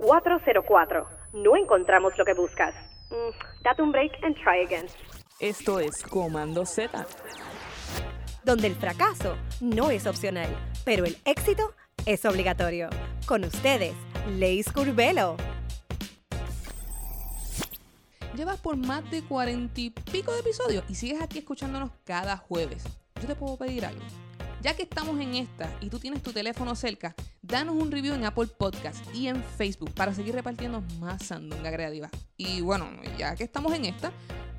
404. No encontramos lo que buscas. Mm, date un break and try again. Esto es Comando Z. donde el fracaso no es opcional, pero el éxito es obligatorio. Con ustedes, Leis Curvelo. Llevas por más de cuarenta y pico de episodios y sigues aquí escuchándonos cada jueves. Yo te puedo pedir algo. Ya que estamos en esta y tú tienes tu teléfono cerca, danos un review en Apple Podcast y en Facebook para seguir repartiendo más sandunga creativa. Y bueno, ya que estamos en esta,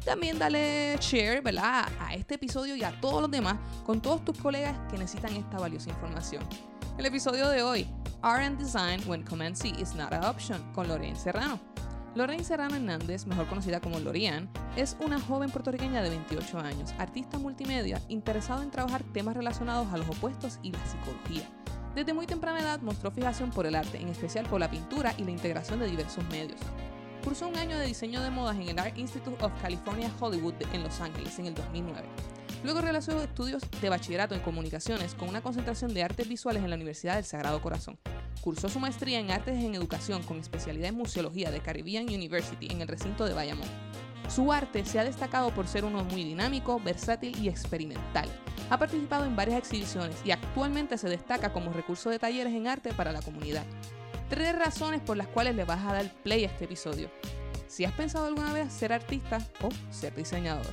también dale share, ¿verdad? A este episodio y a todos los demás con todos tus colegas que necesitan esta valiosa información. El episodio de hoy, R&D Design When Command C is not an option, con Lorraine Serrano. Lorraine Serrano Hernández, mejor conocida como Lorian, es una joven puertorriqueña de 28 años, artista multimedia, interesada en trabajar temas relacionados a los opuestos y la psicología. Desde muy temprana edad mostró fijación por el arte, en especial por la pintura y la integración de diversos medios. Cursó un año de diseño de modas en el Art Institute of California Hollywood en Los Ángeles en el 2009. Luego realizó estudios de bachillerato en comunicaciones con una concentración de artes visuales en la Universidad del Sagrado Corazón. Cursó su maestría en artes en educación con especialidad en museología de Caribbean University en el recinto de Bayamón. Su arte se ha destacado por ser uno muy dinámico, versátil y experimental. Ha participado en varias exhibiciones y actualmente se destaca como recurso de talleres en arte para la comunidad. Tres razones por las cuales le vas a dar play a este episodio. Si has pensado alguna vez ser artista o ser diseñador.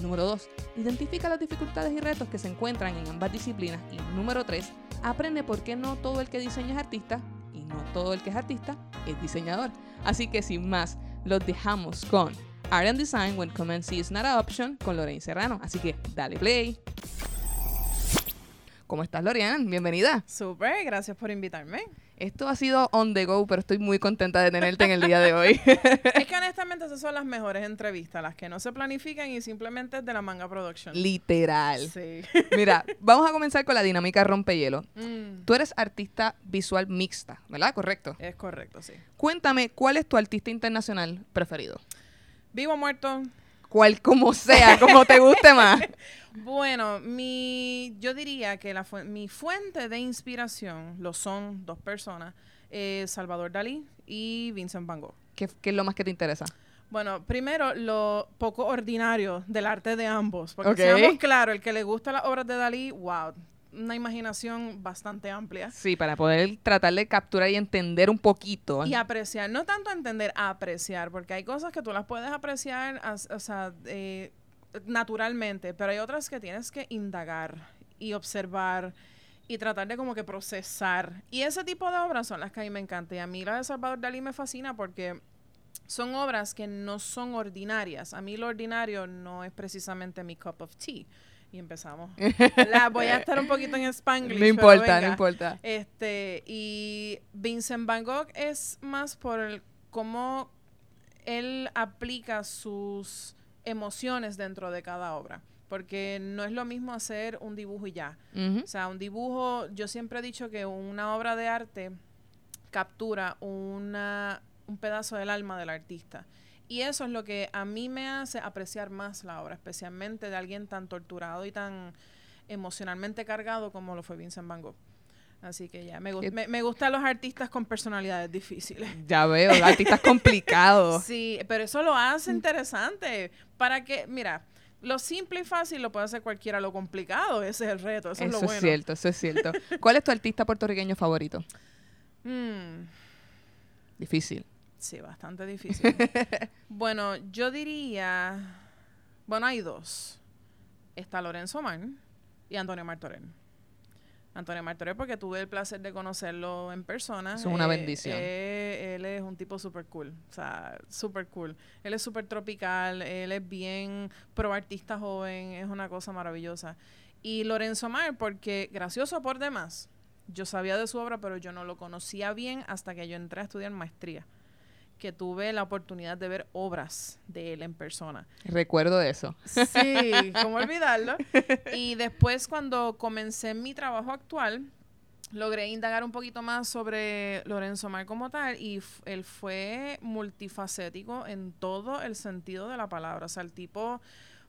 Número 2. Identifica las dificultades y retos que se encuentran en ambas disciplinas. Y número 3. Aprende por qué no todo el que diseña es artista y no todo el que es artista es diseñador. Así que sin más, los dejamos con Art and Design When Command C is not an option con Lorraine Serrano. Así que dale play. ¿Cómo estás, Lorian? Bienvenida. Súper, gracias por invitarme. Esto ha sido on the go, pero estoy muy contenta de tenerte en el día de hoy. es que honestamente esas son las mejores entrevistas, las que no se planifican y simplemente es de la manga production. Literal. Sí. Mira, vamos a comenzar con la dinámica rompehielo. Mm, Tú eres artista visual mixta, ¿verdad? Correcto. es correcto, sí. Cuéntame, ¿cuál es tu artista internacional preferido? Vivo o muerto. Cual como sea, como te guste más. Bueno, mi, yo diría que la fu- mi fuente de inspiración lo son dos personas, eh, Salvador Dalí y Vincent Van Gogh. ¿Qué, qué es lo más que te interesa? Bueno, primero lo poco ordinario del arte de ambos, porque Ok. seamos claros, el que le gusta las obras de Dalí, wow, una imaginación bastante amplia. Sí, para poder tratar de capturar y entender un poquito. Y apreciar, no tanto entender, apreciar, porque hay cosas que tú las puedes apreciar, o sea, eh, naturalmente, pero hay otras que tienes que indagar y observar y tratar de como que procesar. Y ese tipo de obras son las que a mí me encantan. Y a mí la de Salvador Dalí me fascina porque son obras que no son ordinarias. A mí lo ordinario no es precisamente mi cup of tea. Y empezamos. La, voy a estar un poquito en Spanglish. no importa, no importa. Este, y Vincent Van Gogh es más por el, cómo él aplica sus emociones dentro de cada obra. Porque no es lo mismo hacer un dibujo y ya. O sea, un dibujo, yo siempre he dicho que una obra de arte captura una, un pedazo del alma del artista. Y eso es lo que a mí me hace apreciar más la obra, especialmente de alguien tan torturado y tan emocionalmente cargado como lo fue Vincent Van Gogh. Así que ya, me, gu- ¿Qué- me, me gustan los artistas con personalidades difíciles. Ya veo, artistas complicados. Sí, pero eso lo hace interesante. Para que, mira, lo simple y fácil lo puede hacer cualquiera, lo complicado, ese es el reto, eso, es lo Eso bueno. es cierto, eso es cierto. ¿Cuál es tu artista puertorriqueño favorito? Mm, Difícil. Sí, bastante difícil. bueno, yo diría, bueno, hay dos. Está Lorenzo Man y Antonio Martorell. Antonio Martorell porque tuve el placer de conocerlo en persona. Es una bendición. eh, él es un tipo súper cool, o sea, súper cool. Él es súper tropical, él es bien pro artista joven, es una cosa maravillosa. Y Lorenzo Mar porque, gracioso por demás, yo sabía de su obra, pero yo no lo conocía bien hasta que yo entré a estudiar maestría, que tuve la oportunidad de ver obras de él en persona. Recuerdo eso. Sí, ¿cómo olvidarlo? Y después cuando comencé mi trabajo actual, logré indagar un poquito más sobre Lorenzo Mar como tal y él fue multifacético en todo el sentido de la palabra. O sea, el tipo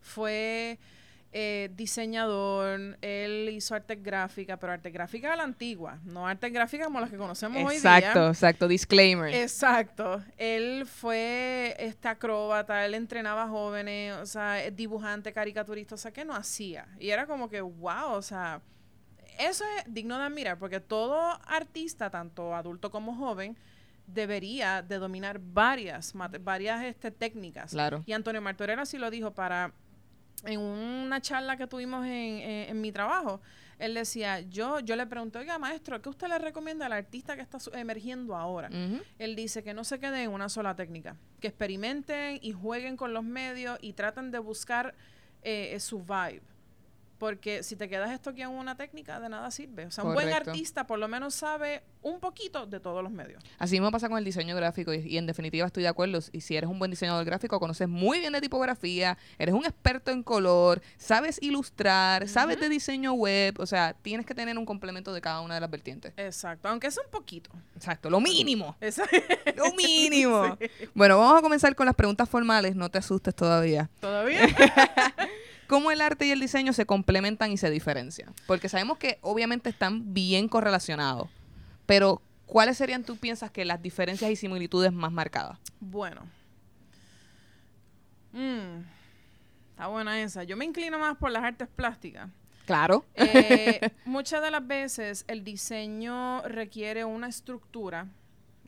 fue eh, diseñador, él hizo arte gráfica, pero arte gráfica a la antigua, no arte gráfica como las que conocemos hoy día. Exacto, exacto, disclaimer. Exacto. Él fue este acróbata, él entrenaba jóvenes, o sea, dibujante, caricaturista, o sea, que no hacía. Y era como que, wow, o sea, eso es digno de admirar, porque todo artista, tanto adulto como joven, debería de dominar varias, varias este, técnicas. Claro. Y Antonio Martorell así lo dijo para en una charla que tuvimos en, en- en mi trabajo. Él decía, yo, yo le pregunté, oiga, maestro, ¿qué usted le recomienda al artista que está emergiendo ahora? Él dice que no se queden en una sola técnica, que experimenten y jueguen con los medios y traten de buscar eh, su vibe. Porque si te quedas estoqueado en una técnica, de nada sirve. O sea, un buen artista por lo menos sabe un poquito de todos los medios. Así mismo pasa con el diseño gráfico y, y en definitiva estoy de acuerdo. Y si eres un buen diseñador gráfico, conoces muy bien de tipografía, eres un experto en color, sabes ilustrar, sabes de diseño web, o sea, tienes que tener un complemento de cada una de las vertientes. Exacto, aunque sea un poquito. Exacto, lo mínimo. Esa- Lo mínimo. Bueno, vamos a comenzar con las preguntas formales, no te asustes todavía. ¿Todavía? ¿Cómo el arte y el diseño se complementan y se diferencian? Porque sabemos que obviamente están bien correlacionados, pero ¿cuáles serían, tú piensas, que las diferencias y similitudes más marcadas? Bueno. Mm, está buena esa. Yo me inclino más por las artes plásticas. Claro. Eh, muchas de las veces el diseño requiere una estructura,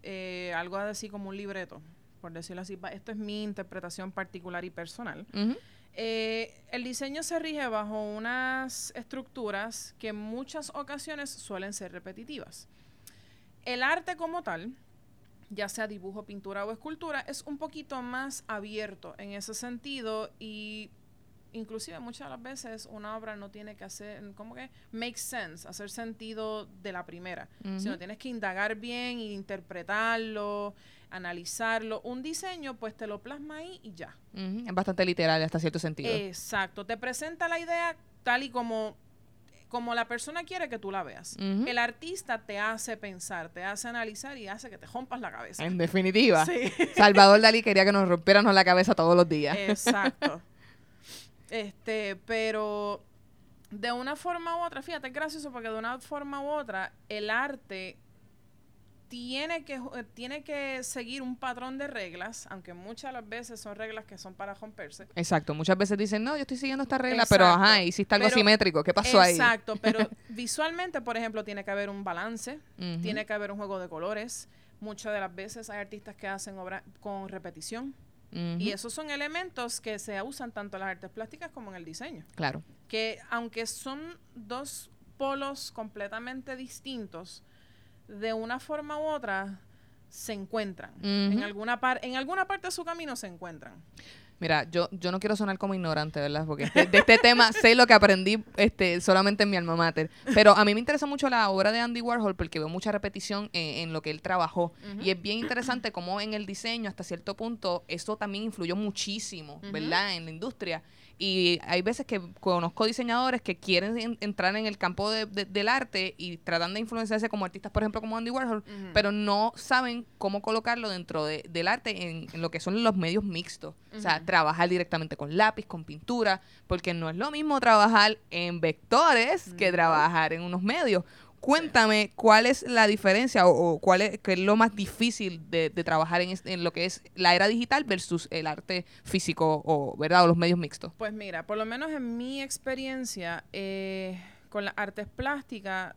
eh, algo así como un libreto, por decirlo así. Esto es mi interpretación particular y personal. Eh, el diseño se rige bajo unas estructuras que en muchas ocasiones suelen ser repetitivas. El arte como tal, ya sea dibujo, pintura o escultura, es un poquito más abierto en ese sentido y inclusive muchas de las veces una obra no tiene que hacer, como que make sense, hacer sentido de la primera, sino tienes que indagar bien, interpretarlo, analizarlo. Un diseño pues te lo plasma ahí y ya. Es bastante literal hasta cierto sentido. Exacto, te presenta la idea tal y como, como la persona quiere que tú la veas. El artista te hace pensar, te hace analizar y hace que te rompas la cabeza. en definitiva. Sí. Salvador Dalí quería que nos rompiéramos la cabeza todos los días. Exacto. Este, pero de una forma u otra, fíjate, es gracioso porque de una forma u otra, el arte tiene que, tiene que seguir un patrón de reglas, aunque muchas de las veces son reglas que son para romperse. Exacto. Muchas veces dicen, no, yo estoy siguiendo esta regla, pero ajá, hiciste algo Pero- asimétrico. ¿Qué pasó ahí? Exacto, pero visualmente, por ejemplo, tiene que haber un balance, tiene que haber un juego de colores. Muchas de las veces hay artistas que hacen obras con repetición. Y esos son elementos que se usan tanto en las artes plásticas como en el diseño. Claro. Que aunque son dos polos completamente distintos, de una forma u otra se encuentran. en, alguna par en alguna parte de su camino se encuentran. Mira, yo, yo no quiero sonar como ignorante, ¿verdad? Porque este- de este tema sé lo que aprendí este, solamente en mi alma mater. Pero a mí me interesa mucho la obra de Andy Warhol porque veo mucha repetición en, en lo que él trabajó. Y es bien interesante cómo en el diseño, hasta cierto punto, eso también influyó muchísimo, ¿verdad? En la industria. Y hay veces que conozco diseñadores que quieren en- entrar en el campo de- de- del arte y tratan de influenciarse como artistas, por ejemplo, como Andy Warhol, pero no saben cómo colocarlo dentro de- del arte en, en lo que son los medios mixtos. O sea, trabajar directamente con lápiz, con pintura, porque no es lo mismo trabajar en vectores que trabajar en unos medios. Cuéntame cuál es la diferencia o, cuál es, qué es lo más difícil de, trabajar en, en lo que es la era digital versus el arte físico o, ¿verdad? o los medios mixtos. Pues mira, por lo menos en mi experiencia eh, con las artes plásticas,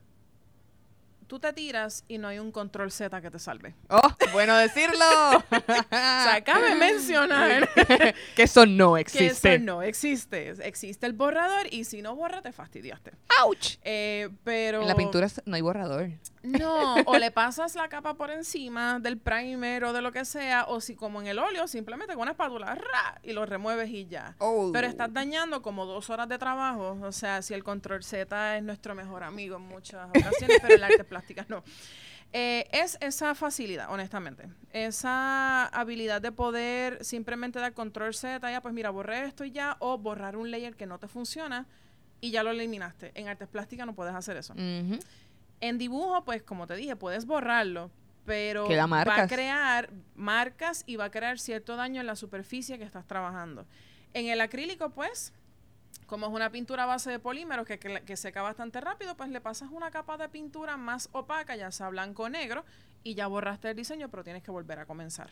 tú te tiras y no hay un control Z que te salve. ¡Oh! ¡Bueno decirlo! O sea, cabe mencionar que eso no que existe. eso no existe. Existe el borrador y si no borra, te fastidiaste. ¡Ouch! Eh, pero... En la pintura no hay borrador. No, o le pasas la capa por encima del primer o de lo que sea, o si como en el óleo, simplemente con una espátula ¡ra! y lo remueves y ya. Oh. Pero estás dañando como dos horas de trabajo. O sea, si el control Z es nuestro mejor amigo en muchas ocasiones, pero el arte plástica no. Eh, es esa facilidad, honestamente. Esa habilidad de poder simplemente dar control Z, ya pues mira, borré esto y ya, o borrar un layer que no te funciona y ya lo eliminaste. En artes plásticas no puedes hacer eso. En dibujo, pues como te dije, puedes borrarlo, pero va a crear marcas y va a crear cierto daño en la superficie que estás trabajando. En el acrílico, pues, Como es una pintura a base de polímeros que, que, que seca bastante rápido, pues le pasas una capa de pintura más opaca, ya sea blanco o negro, y ya borraste el diseño, pero tienes que volver a comenzar.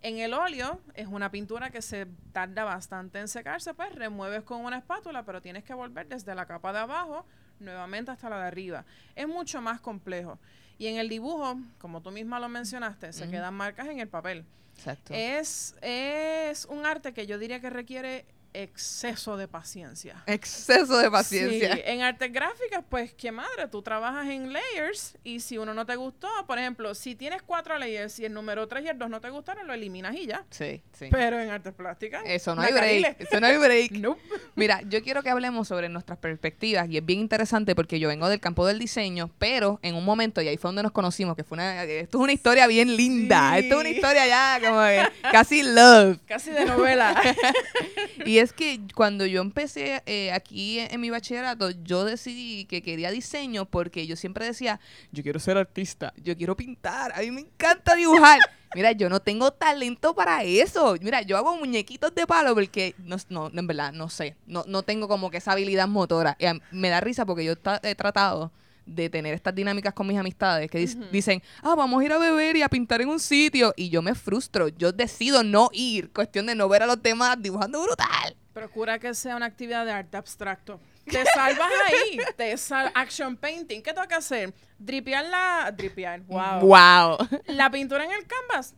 En el óleo es una pintura que se tarda bastante en secarse, pues remueves con una espátula, pero tienes que volver desde la capa de abajo nuevamente hasta la de arriba. Es mucho más complejo. Y en el dibujo, como tú misma lo mencionaste, se quedan marcas en el papel. Exacto. Es, es un arte que yo diría que requiere exceso de paciencia. Exceso de paciencia. Sí, en artes gráficas, pues qué madre, tú trabajas en layers y si uno no te gustó, por ejemplo, si tienes cuatro layers y el número 3 y el 2 no te gustaron, lo eliminas y ya. Sí, sí. Pero en artes plásticas, Eso no hay break. Eso no hay break. Nope. Mira, yo quiero que hablemos sobre nuestras perspectivas y es bien interesante porque yo vengo del campo del diseño, pero en un momento, y ahí fue donde nos conocimos, que fue una, esto es una historia bien linda, Sí. esto es una historia ya como que casi love. Casi de novela. Y es que cuando yo empecé eh, aquí en, en mi bachillerato, yo decidí que quería diseño porque yo siempre decía, yo quiero ser artista, yo quiero pintar, a mí me encanta dibujar. Mira, yo no tengo talento para eso. Mira, yo hago muñequitos de palo porque, no, no en verdad, no sé. No, no tengo como que esa habilidad motora. Y a- me da risa porque yo he tratado de tener estas dinámicas con mis amistades que dicen, ah, vamos a ir a beber y a pintar en un sitio. Y yo me frustro. Yo decido no ir. Cuestión de no ver a los demás dibujando brutal. Procura que sea una actividad de arte abstracto. Te salvas ahí. Te sal action painting. ¿Qué tengo que hacer? Dripear la... Dripear. Wow. Wow. La pintura en el canvas.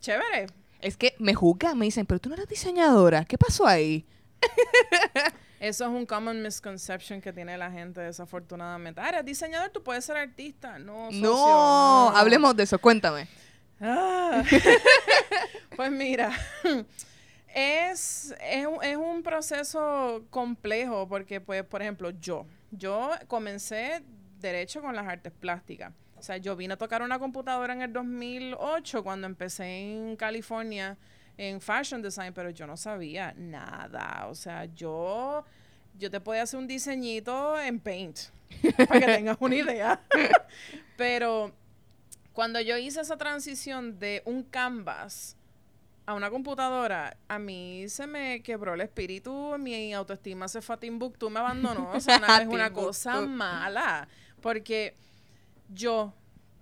Chévere. Es que me juzgan, me dicen, pero tú no eres diseñadora. ¿Qué pasó ahí? Eso es un common misconception que tiene la gente, desafortunadamente. Ah, eres diseñador, tú puedes ser artista. No, socio, No, hablemos de eso. Cuéntame. Ah. pues mira, es, es, un- es un proceso complejo porque, pues, por ejemplo, yo, yo comencé derecho con las artes plásticas. O sea, yo vine a tocar una computadora en el 2008 cuando empecé en California en fashion design, pero yo no sabía nada. O sea, yo, yo te podía hacer un diseñito en Paint para que tengas una idea. pero cuando yo hice esa transición de un canvas a una computadora, a mí se me quebró el espíritu, mi autoestima se fue a Timbuktu, me abandonó. O sea, una- es una cosa mala. Porque yo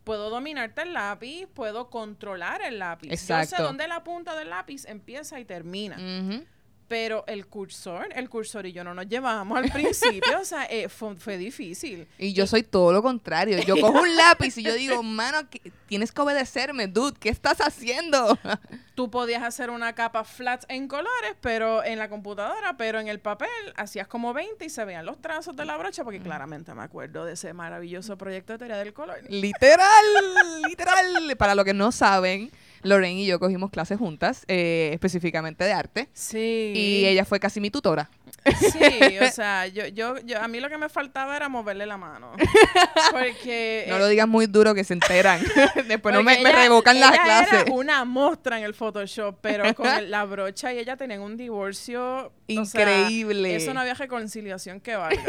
puedo dominarte el lápiz, puedo controlar el lápiz. Yo Exacto. sé dónde la punta del lápiz empieza y termina. Ujú. Pero el cursor, el cursor y yo no nos llevábamos al principio, o sea, eh, fue, fue difícil. Y yo soy todo lo contrario. Yo cojo un lápiz y yo digo, mano, que- tienes que obedecerme, dude. ¿Qué estás haciendo? tú podías hacer una capa flat en colores, pero en la computadora, pero en el papel hacías como 20 y se veían los trazos de la brocha, porque claramente me acuerdo de ese maravilloso proyecto de teoría del color. literal, literal. Para los que no saben, Lorraine y yo cogimos clases juntas, eh, específicamente de arte. Sí. Y ella fue casi mi tutora. Sí, o sea, yo, yo, yo, a mí lo que me faltaba era moverle la mano. Porque... No eh, lo digas muy duro que se enteran. Después no me, me revocan las ella clases. Era una mostra en el Photoshop, pero con el- la brocha y ella tenían un divorcio o sea, Increíble. eso no había reconciliación que valga.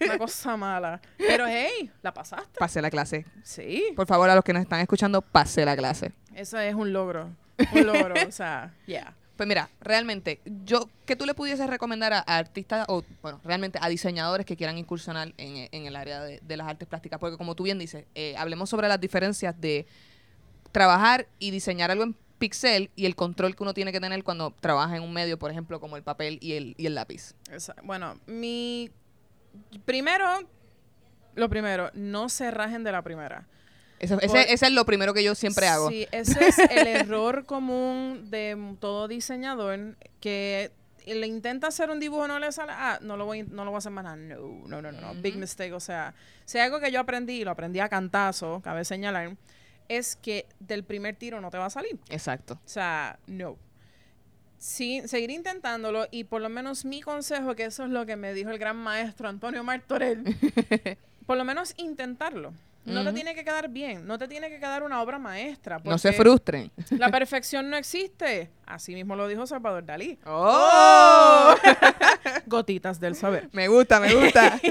una cosa mala. Pero hey, la pasaste. Pasé la clase. Sí, Por favor, a los que nos están escuchando, pasé la clase. eso es un logro. Un logro, o sea, yeah. Pues mira, realmente, yo, ¿qué tú le pudieses recomendar a, artistas o, bueno, realmente a diseñadores que quieran incursionar en, e- en el área de, las artes plásticas? Porque como tú bien dices, eh, hablemos sobre las diferencias de trabajar y diseñar algo en pixel y el control que uno tiene que tener cuando trabaja en un medio, por ejemplo, como el papel y el, y el lápiz. Esa- bueno, mi... Primero, lo primero, no se rajen de la primera. Eso- Por- ese, ese es lo primero que yo siempre hago. Sí, ese es el error común de todo diseñador que le intenta hacer un dibujo no le sale, ah, no lo voy, no lo voy a hacer más nada. No, no, no, no, no. Big mistake. O sea, si algo que yo aprendí, y lo aprendí a cantazo, cabe señalar, es que del primer tiro no te va a salir. Exacto. O sea, no. Sí, seguir intentándolo y por lo menos mi consejo, que eso es lo que me dijo el gran maestro Antonio Martorell, por lo menos intentarlo. No te tiene que quedar bien, no te tiene que quedar una obra maestra. No se frustren. La perfección no existe. Así mismo lo dijo Salvador Dalí. ¡Oh! Gotitas del saber. me gusta, me gusta.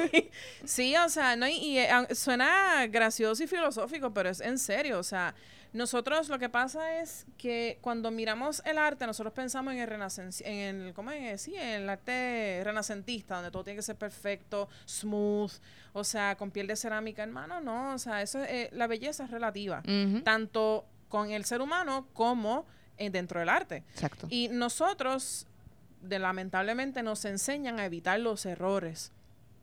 Sí, o sea, no, y, y, eh, ah, suena gracioso y filosófico, pero es en serio, o sea, Nosotros lo que pasa es que cuando miramos el arte, nosotros pensamos en el en el, ¿cómo es? Sí, en el arte renacentista, donde todo tiene que ser perfecto, smooth, o sea, con piel de cerámica, hermano, no, o sea, eso es, eh, la belleza es relativa, tanto con el ser humano como eh, dentro del arte. Exacto. Y nosotros, de, lamentablemente, nos enseñan a evitar los errores.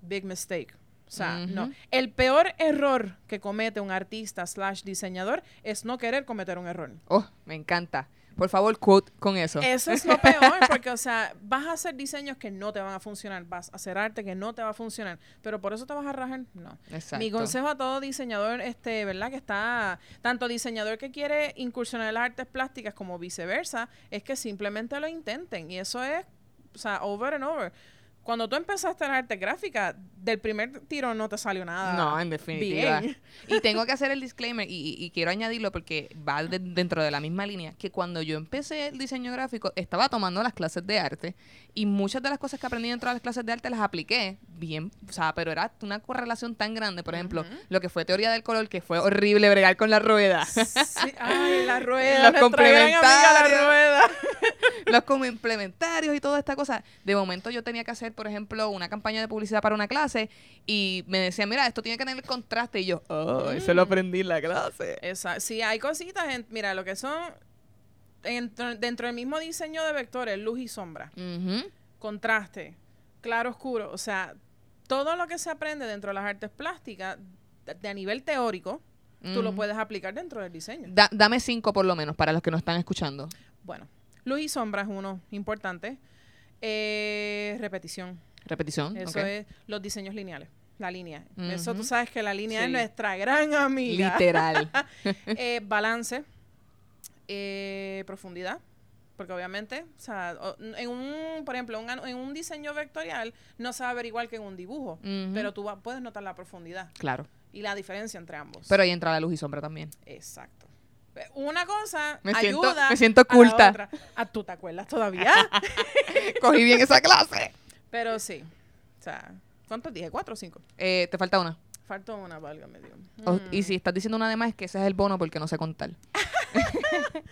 Big mistake. O sea, no. El peor error que comete un artista slash diseñador es no querer cometer un error. Oh, me encanta. Por favor, quote con eso. Eso es lo peor, porque, o sea, vas a hacer diseños que no te van a funcionar, vas a hacer arte que no te va a funcionar, pero por eso te vas a rajar, no. Exacto. Mi consejo a todo diseñador, este, ¿verdad? Que está, tanto diseñador que quiere incursionar en las artes plásticas como viceversa, es que simplemente lo intenten. Y eso es, o sea, over and over. Cuando tú empezaste en arte gráfica, del primer tiro no te salió nada. No, en definitiva. bien. Y tengo que hacer el disclaimer y, y- quiero añadirlo porque va de- dentro de la misma línea, que cuando yo empecé el diseño gráfico estaba tomando las clases de arte y muchas de las cosas que aprendí dentro de las clases de arte las apliqué bien, o sea, pero era una correlación tan grande, por ejemplo, lo que fue teoría del color, que fue horrible bregar con la rueda. Sí, ay, la rueda, Los amiga la complementarios. rueda. Los complementarios y toda esta cosa. De momento yo tenía que hacer, por ejemplo, una campaña de publicidad para una clase y me decían, mira, esto tiene que tener contraste. Y yo, oh, eso lo aprendí en la clase. Esa, sí, hay cositas, en- mira, lo que son dentro, dentro del mismo diseño de vectores, luz y sombra, contraste, claro oscuro, o sea, todo lo que se aprende dentro de las artes plásticas, de, de a nivel teórico, tú lo puedes aplicar dentro del diseño. Da- dame cinco por lo menos para los que nos están escuchando. Bueno, luz y sombra es uno importante. Eh, repetición, Repetición. eso es los diseños lineales, la línea. Eso tú sabes que la línea es nuestra gran amiga. Literal. Eh, balance, eh, profundidad, porque obviamente, o sea, en un, por ejemplo, un en un diseño vectorial no se va a ver igual que en un dibujo, pero tú va- puedes notar la profundidad claro. y la diferencia entre ambos. Pero ahí entra la luz y sombra también. Exacto. Una cosa Me siento- ayuda me siento a la culta. otra. Ah, ¿Tú te acuerdas todavía? Cogí bien esa clase. pero sí. O sea, ¿cuántos dije? ¿Cuatro o cinco? Eh, te falta una. Faltó una, válgame Dios. O- Mm. Y si estás diciendo una de más, es que ese es el bono porque no sé contar.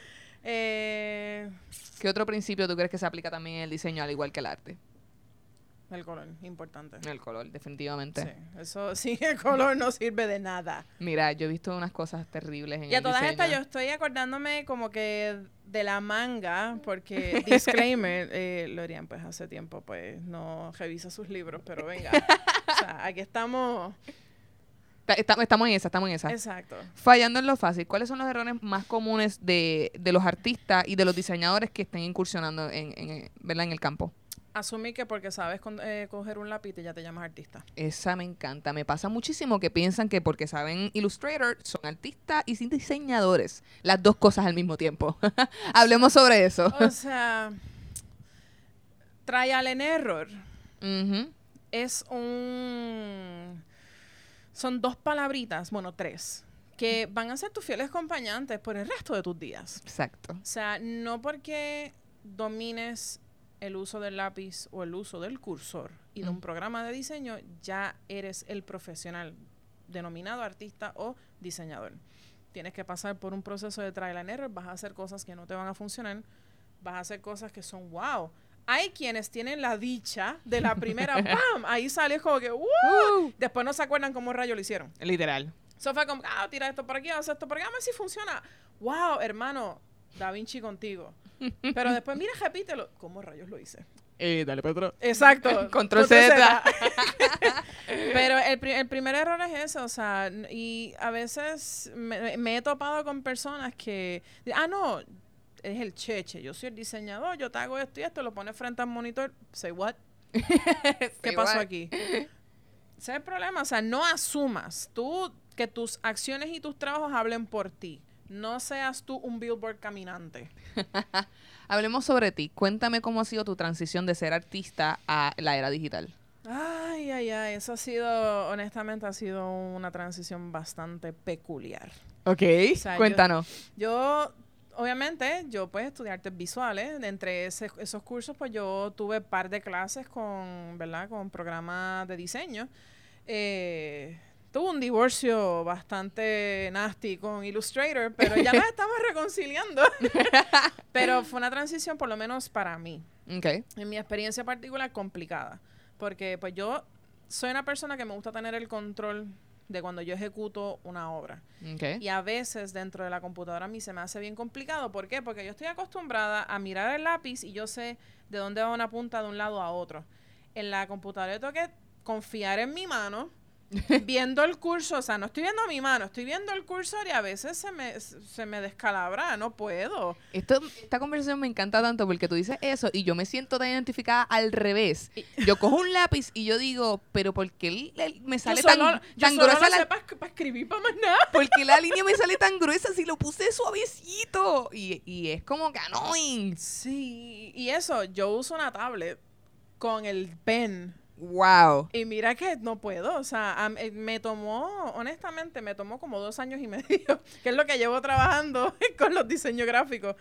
Eh, ¿Qué otro principio tú crees que se aplica también en el diseño, al igual que el arte? El color, importante. El color, definitivamente. Sí, eso sí, el color no sirve de nada. Mira, yo he visto unas cosas terribles en Y a el todas diseño. estas yo estoy acordándome como que de la manga, porque disclaimer, eh, Lorian pues hace tiempo pues no revisa sus libros, pero venga, o sea, aquí estamos, Ta- esta- Estamos en esa, estamos en esa. exacto. Fallando en lo fácil, ¿cuáles son los errores más comunes de, de los artistas y de los diseñadores que estén incursionando en, en, ¿verdad? en el campo? Asumir que porque sabes con- eh, coger un lápiz ya te llamas artista. Esa me encanta. Me pasa muchísimo que piensan que porque saben Illustrator son artistas y sin diseñadores. Las dos cosas al mismo tiempo. Hablemos sobre eso. O sea, trial and error es un... Son dos palabritas, bueno, tres, que van a ser tus fieles acompañantes por el resto de tus días. Exacto. O sea, no porque domines el uso del lápiz o el uso del cursor y de un Mm. programa de diseño, ya eres el profesional denominado artista o diseñador. Tienes que pasar por un proceso de trial and error, vas a hacer cosas que no te van a funcionar, vas a hacer cosas que son wow. Hay quienes tienen la dicha de la primera, ¡pam! Ahí sale como que, ¡wow! Después no se acuerdan cómo rayos lo hicieron. Literal. Eso fue como, ah, tira esto por aquí, haz esto por aquí, a ver si funciona. Wow, hermano, Da Vinci contigo. Pero después, mira, repítelo. ¿Cómo rayos lo hice? Eh, dale, Pedro. Exacto. Control Z. Pero el, pri- el primer error es eso, o sea, y a veces me, me he topado con personas que, ah, no, es el cheche, yo soy el diseñador, yo te hago esto y esto, lo pones frente al monitor, say what? ¿Qué pasó aquí? Ese es el problema, o sea, no asumas tú que tus acciones y tus trabajos hablen por ti. No seas tú un billboard caminante. Hablemos sobre ti. Cuéntame cómo ha sido tu transición de ser artista a la era digital. Ay, ay, ay, eso ha sido, honestamente, ha sido una transición bastante peculiar. Ok. sea, Cuéntanos. Yo, obviamente, yo pues estudié artes visuales. Entre ese- esos cursos, pues yo tuve par de clases con, ¿verdad? Con programas de diseño. Eh, tuvo un divorcio bastante nasty con Illustrator, pero ya nos estamos reconciliando. pero fue una transición, por lo menos para mí, Ok. en mi experiencia particular, complicada. Porque pues yo soy una persona que me gusta tener el control de cuando yo ejecuto una obra. Ok. Y a veces dentro de la computadora a mí se me hace bien complicado. ¿Por qué? Porque yo estoy acostumbrada a mirar el lápiz y yo sé de dónde va una punta de un lado a otro. En la computadora yo tengo que confiar en mi mano, viendo el cursor. O sea, no estoy viendo mi mano, estoy viendo el cursor y a veces se me, se me descalabra. No puedo. Esto, esta conversación me encanta tanto porque tú dices eso y yo me siento tan identificada al revés. Yo cojo un lápiz y yo digo, pero ¿por qué el- el- me sale yo tan, solo, tan solo gruesa lo la, para escribir para más nada. ¿Por qué la línea me sale tan gruesa si lo puse suavecito? Y, y es como que annoying. Sí, y eso, yo uso una tablet con el pen. Wow. Y mira que no puedo, o sea, eh, me tomó, honestamente, me tomó como dos años y medio, que es lo que llevo trabajando con los diseños gráficos.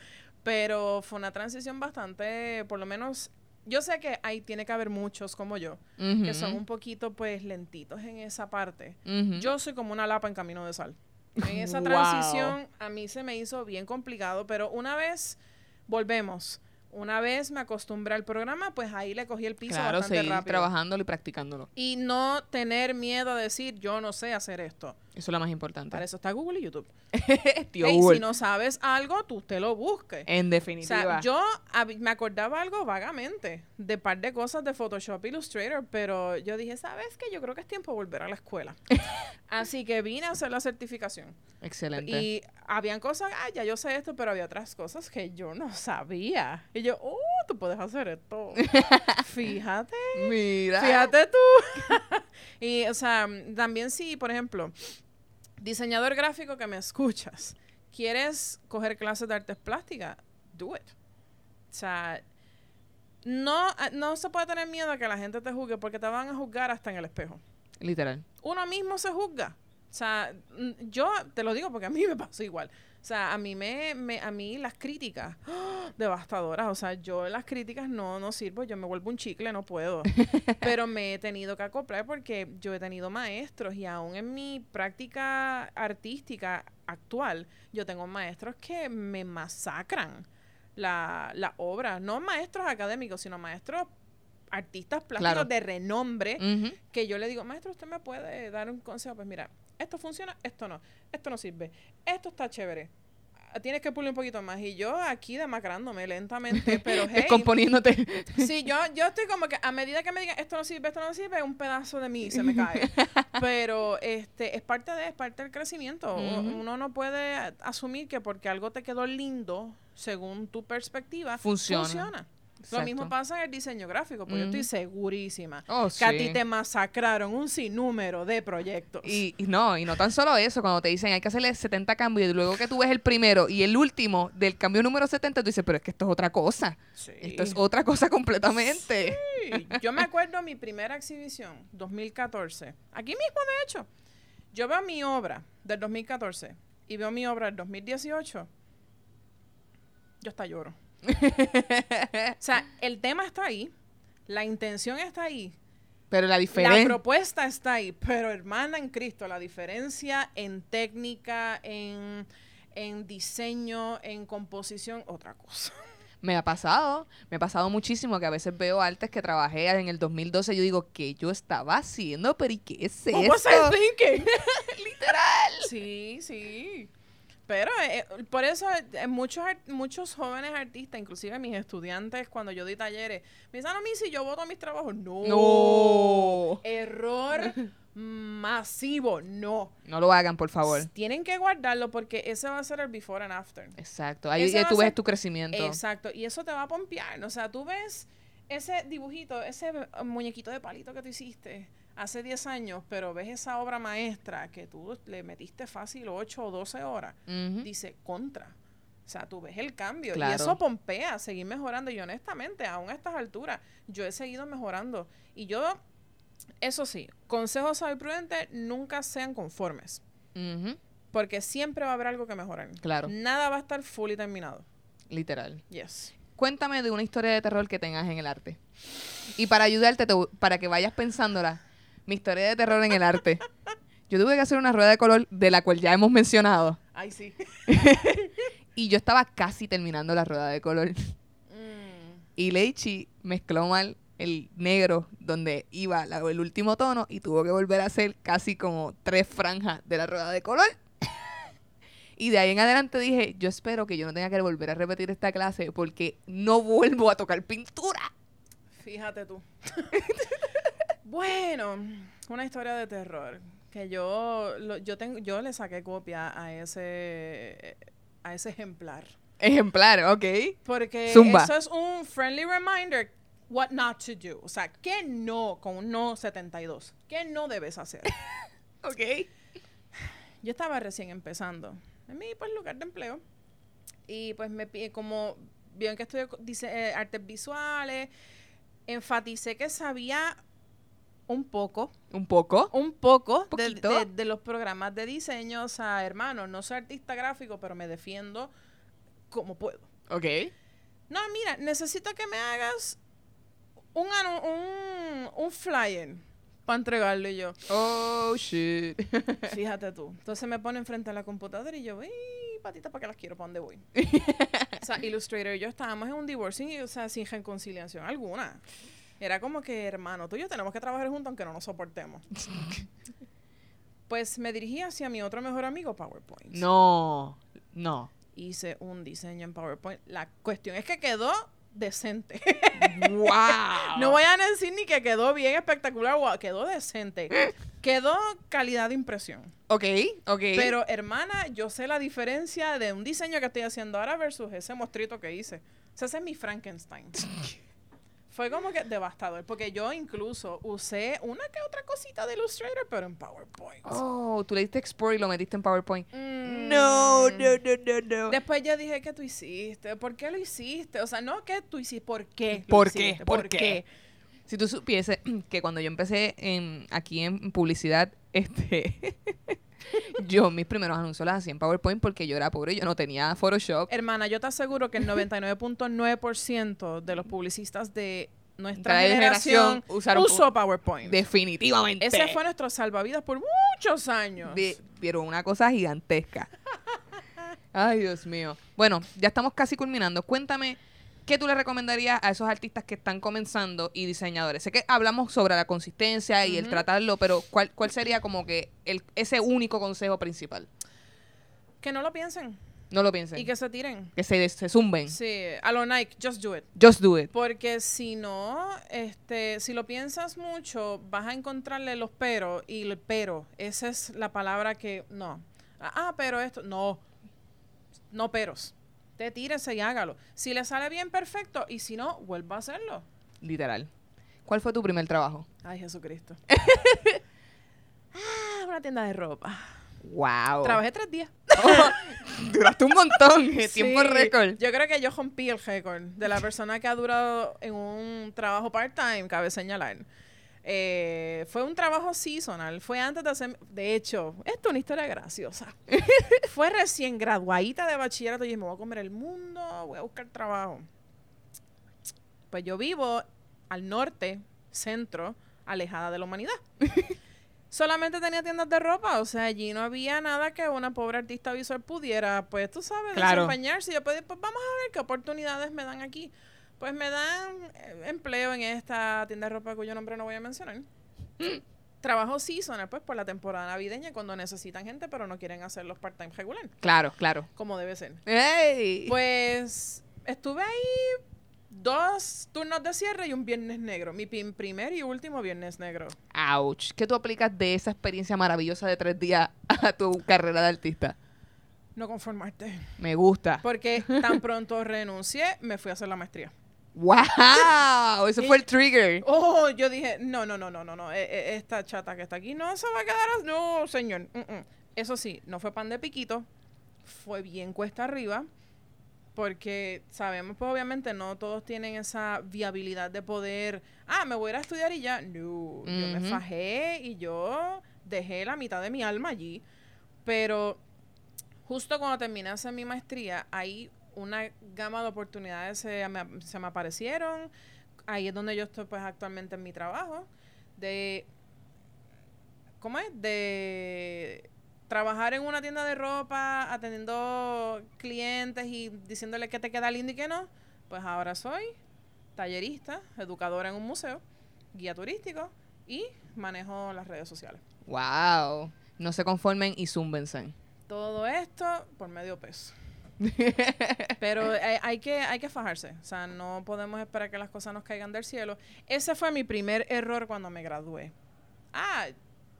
Pero fue una transición bastante, por lo menos, yo sé que ahí tiene que haber muchos como yo, que son un poquito, pues, lentitos en esa parte. Yo soy como una lapa en camino de sal. En esa Wow. transición a mí se me hizo bien complicado, pero una vez volvemos, una vez me acostumbré al programa, pues ahí le cogí el piso Claro, bastante seguir rápido. trabajándolo y practicándolo. Y no tener miedo a decir, yo no sé hacer esto. Eso es lo más importante. Para eso está Google y YouTube. Tío Ey, Google. si no sabes algo, tú te lo busques. En O definitiva. sea, yo me acordaba algo vagamente de par de cosas de Photoshop Illustrator, pero yo dije, ¿sabes qué? Yo creo que es tiempo de volver a la escuela. Así que vine a hacer la certificación. Excelente. Y habían cosas, ah, ya yo sé esto, pero había otras cosas que yo no sabía. Y yo, oh, tú puedes hacer esto. Fíjate. Mira. Fíjate tú. y, o sea, también si, por ejemplo, diseñador gráfico que me escuchas, quieres coger clases de artes plásticas, do it. O sea, no, ah, no se puede tener miedo a que la gente te juzgue porque te van a juzgar hasta en el espejo. Literal. Uno mismo se juzga. O sea, yo te lo digo porque a mí me pasó igual. O sea, a mí me, me a mí las críticas ¡ah! devastadoras. O sea, yo las críticas no, no sirvo, yo me vuelvo un chicle, no puedo. Pero me he tenido que acoplar porque yo he tenido maestros y aún en mi práctica artística actual, yo tengo maestros que me masacran la, la obra. No maestros académicos, sino maestros artistas plásticos Claro. de renombre que yo le digo, maestro, usted me puede dar un consejo. Pues mira, esto funciona, esto no, esto no sirve, esto está chévere. Ah, Tienes que pulir un poquito más. Y yo aquí demacrándome lentamente, pero hey, Descomponiéndote. sí, yo, yo estoy como que a medida que me digan esto no sirve, esto no sirve, un pedazo de mí se me cae. Pero este es parte de, es parte del crecimiento. Uno no puede asumir que porque algo te quedó lindo, según tu perspectiva, Funciona. funciona. Lo mismo pasa en el diseño gráfico, porque yo estoy segurísima Oh, que a ti te masacraron un sinnúmero de proyectos. Y, y no, y no tan solo eso, cuando te dicen hay que hacerle 70 cambios y luego que tú ves el primero y el último del cambio número 70, tú dices, pero es que esto es otra cosa. Sí. Esto es otra cosa completamente. Sí, Yo me acuerdo mi primera exhibición, 2014. Aquí mismo, de hecho. Yo veo mi obra del 2014 y veo mi obra del 2018. Yo hasta lloro. O sea, el tema está ahí, la intención está ahí, Pero la la diferencia... propuesta está ahí, pero hermana en Cristo, la diferencia en técnica, en, en diseño, en composición, otra cosa. Me ha pasado, me ha pasado muchísimo que a veces veo artes que trabajé en el 2012 y yo digo, ¿qué yo estaba haciendo? ¿Pero y qué es thinking? Literal. Sí, sí. Pero eh, eh, por eso eh, muchos muchos jóvenes artistas, inclusive mis estudiantes, cuando yo di talleres, me dicen, "Ah, a mí si yo voto mis trabajos. No. No. Error masivo. No. No lo hagan, por favor. Tienen que guardarlo porque ese va a ser el before and after. Exacto. Ahí Ese tú ves ser- tu crecimiento. Exacto. Y eso te va a pompear. O sea, tú ves ese dibujito, ese muñequito de palito que tú hiciste hace 10 años, pero ves esa obra maestra que tú le metiste fácil 8 o 12 horas, dice contra. O sea, tú ves el cambio Claro. y eso pompea, seguir mejorando. Y honestamente, aún a estas alturas, yo he seguido mejorando. Y yo, eso sí, consejos sabe prudente, nunca sean conformes. Porque siempre va a haber algo que mejorar. Claro. Nada va a estar full y terminado. Literal. Yes. Cuéntame de una historia de terror que tengas en el arte. Y para ayudarte, te para que vayas pensándola, mi historia de terror en el arte. Yo tuve que hacer una rueda de color de la cual ya hemos mencionado. Ay, sí. Y yo estaba casi terminando la rueda de color. Mm. Y Leichi mezcló mal el negro donde iba la- el último tono y tuvo que volver a hacer casi como tres franjas de la rueda de color. y de ahí en adelante dije, yo espero que yo no tenga que volver a repetir esta clase porque no vuelvo a tocar pintura. Fíjate tú. bueno, una historia de terror que yo lo- yo tengo yo le saqué copia a ese a ese ejemplar Ejemplar, ok. porque Zumba. eso es un friendly reminder what not to do, o sea, qué no con un no 72, qué no debes hacer. Ok. Yo estaba recién empezando en mi pues, lugar de empleo y pues me como vieron que estudio dice, eh, artes visuales, enfaticé que sabía un poco, Un poco. un poco de, Poquito. de- de los programas de diseño, o sea, hermano, no soy artista gráfico, pero me defiendo como puedo. Ok. No, mira, necesito que me hagas un, un, un flyer para entregarlo y yo. Oh, shit. Fíjate tú. Entonces me pone enfrente a la computadora y yo, ¡ay, patita, para qué las quiero! ¿Para dónde voy? o sea, Illustrator y yo estábamos en un divorcio, y, o sea, sin reconciliación alguna. Era como que, hermano, tú y yo tenemos que trabajar juntos aunque no nos soportemos. pues me dirigí hacia mi otro mejor amigo, PowerPoint. No. No. Hice un diseño en PowerPoint. La cuestión es que quedó decente. wow. no voy a decir ni que quedó bien espectacular, guau, quedó decente. Quedó calidad de impresión. Ok, ok. Pero, hermana, yo sé la diferencia de un diseño que estoy haciendo ahora versus ese mostrito que hice. O sea, ese es mi Frankenstein. Fue como que devastador, porque yo incluso usé una que otra cosita de Illustrator, pero en PowerPoint. Oh, tú le diste export y lo metiste en PowerPoint. Mm. No, no, no, no, no. Después yo dije, ¿qué tú hiciste? ¿Por qué lo hiciste? O sea, no, ¿qué tú hiciste? ¿Por qué? ¿Por qué? ¿Por qué? Si tú supieses que cuando yo empecé en, aquí en publicidad, este, yo mis primeros anuncios los hacía en PowerPoint porque yo era pobre, yo no tenía Photoshop. Hermana, yo te aseguro que el 99.9% de los publicistas de nuestra generación, usaron usó PowerPoint. Definitivamente. Ese fue nuestro salvavidas por muchos años. Vi- vieron una cosa gigantesca. Ay, Dios mío. Bueno, ya estamos casi culminando. Cuéntame, ¿qué tú le recomendarías a esos artistas que están comenzando y diseñadores? Sé que hablamos sobre la consistencia y el tratarlo, pero ¿cuál, cuál sería como que el, ese único consejo principal? Que no lo piensen No lo piensen. y que se tiren. que se, se zumben. Sí, a lo Nike, just do it. Just do it. Porque si no, este, si lo piensas mucho, vas a encontrarle los peros y el pero, esa es la palabra que no. Ah, pero esto, no. No peros. Te tírese y hágalo. Si le sale bien, perfecto. Y si no, vuelva a hacerlo. Literal. ¿Cuál fue tu primer trabajo? Ay, Jesucristo. ah, una tienda de ropa. Wow. Trabajé tres días. Duraste un montón. Tiempo Sí, récord. Yo creo que yo rompí el récord de la persona que ha durado en un trabajo part-time, cabe señalar. Eh, fue un trabajo seasonal. Fue antes de hacer. De hecho, esto es una historia graciosa. fue recién graduadita de bachillerato y dije: Me voy a comer el mundo, voy a buscar trabajo. Pues yo vivo al norte, centro, alejada de la humanidad. Solamente tenía tiendas de ropa, o sea, allí no había nada que una pobre artista visual pudiera, pues tú sabes, Claro. desempeñarse. Y yo pues, pues vamos a ver qué oportunidades me dan aquí. Pues me dan eh, empleo en esta tienda de ropa cuyo nombre no voy a mencionar. Trabajo seasonal, pues por la temporada navideña, cuando necesitan gente, pero no quieren hacer los part-time regular, Claro, claro. como debe ser. ¡Ey! Pues estuve ahí dos turnos de cierre y un viernes negro. Mi pin- primer y último viernes negro. Ouch. ¿Qué tú aplicas de esa experiencia maravillosa de tres días a tu carrera de artista? No conformarte. Me gusta. Porque tan pronto renuncié, me fui a hacer la maestría. ¡Wow! Eso fue el trigger. Oh, yo dije, no, no, no, no, no, no. eh, eh, esta chata que está aquí no se va a quedar. No, señor. mm, mm. Eso sí, no fue pan de piquito. Fue bien cuesta arriba. Porque sabemos, pues obviamente no todos tienen esa viabilidad de poder, ah, me voy a ir a estudiar y ya. No, yo me fajé y yo dejé la mitad de mi alma allí. Pero justo cuando terminé hacer mi maestría, ahí una gama de oportunidades se me, se me aparecieron. Ahí es donde yo estoy pues actualmente en mi trabajo. De ¿cómo es? De trabajar en una tienda de ropa, atendiendo clientes y diciéndole que te queda lindo y que no, pues ahora soy tallerista, educadora en un museo, guía turístico y manejo las redes sociales. Wow. No se conformen y zúmbense. Todo esto por medio peso. Pero hay, hay que, hay que fajarse. O sea, no podemos esperar que las cosas nos caigan del cielo. Ese fue mi primer error cuando me gradué. Ah,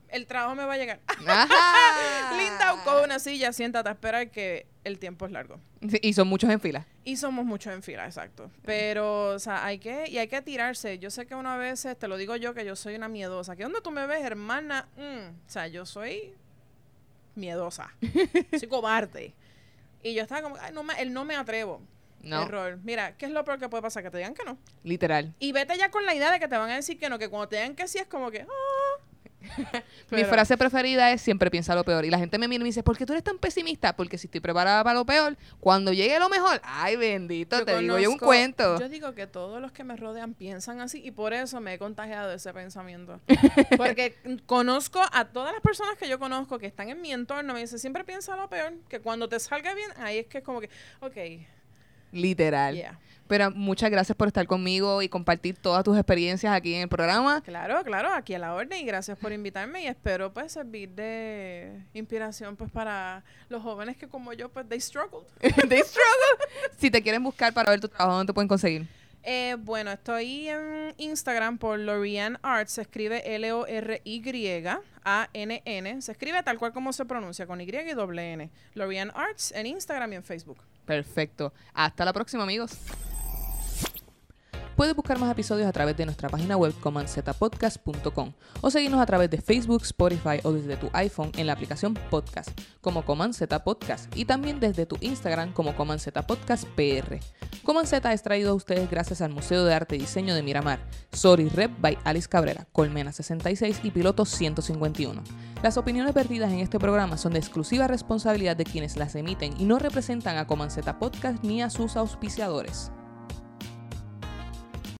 el trabajo me va a llegar. Linda, con una silla, siéntate a esperar que el tiempo es largo. Sí, y son muchos en fila. Y somos muchos en fila, exacto. Pero, o sea, hay que, y hay que tirarse. Yo sé que una vez, te lo digo yo, que yo soy una miedosa. Que donde tú me ves, hermana, Mm, o sea, yo soy miedosa. soy cobarde. Y yo estaba como, ay, no me, el no me atrevo. No, Error. Mira, ¿qué es lo peor que puede pasar? Que te digan que no. literal. Y vete ya con la idea de que te van a decir que no, que cuando te digan que sí es como que, ah. Mi frase preferida es siempre piensa lo peor. Y la gente me mira y me dice, ¿por qué tú eres tan pesimista? Porque si estoy preparada para lo peor, cuando llegue lo mejor, ay bendito, Yo te digo yo un conozco- cuento. Yo digo que todos los que me rodean piensan así y por eso me he contagiado de ese pensamiento. Porque conozco a todas las personas que yo conozco que están en mi entorno, me dicen, siempre piensa lo peor, que cuando te salga bien, ahí es que es como que, ok, Literal. yeah. Pero muchas gracias por estar conmigo y compartir todas tus experiencias aquí en el programa. Claro, claro, aquí a la orden y gracias por invitarme y espero pues servir de inspiración pues para los jóvenes que como yo pues they struggled. They struggle. Si te quieren buscar para ver tu trabajo, ¿dónde te pueden conseguir? Eh, bueno, estoy en Instagram por Lorian Arts. Se escribe L-O-R-Y-A-N-N. Se escribe tal cual como se pronuncia, con Y y doble N. Lorian Arts en Instagram y en Facebook. Perfecto. Hasta la próxima, amigos. Puedes buscar más episodios a través de nuestra página web comanzetapodcast.com o seguirnos a través de Facebook, Spotify o desde tu iPhone en la aplicación Podcast como Coman Podcast y también desde tu Instagram como Coman Z Podcast PR. Coman es traído a ustedes gracias al Museo de Arte y Diseño de Miramar, Sorry Rep by Alice Cabrera, Colmena 66 y Piloto 151. Las opiniones vertidas en este programa son de exclusiva responsabilidad de quienes las emiten y no representan a Coman Podcast ni a sus auspiciadores.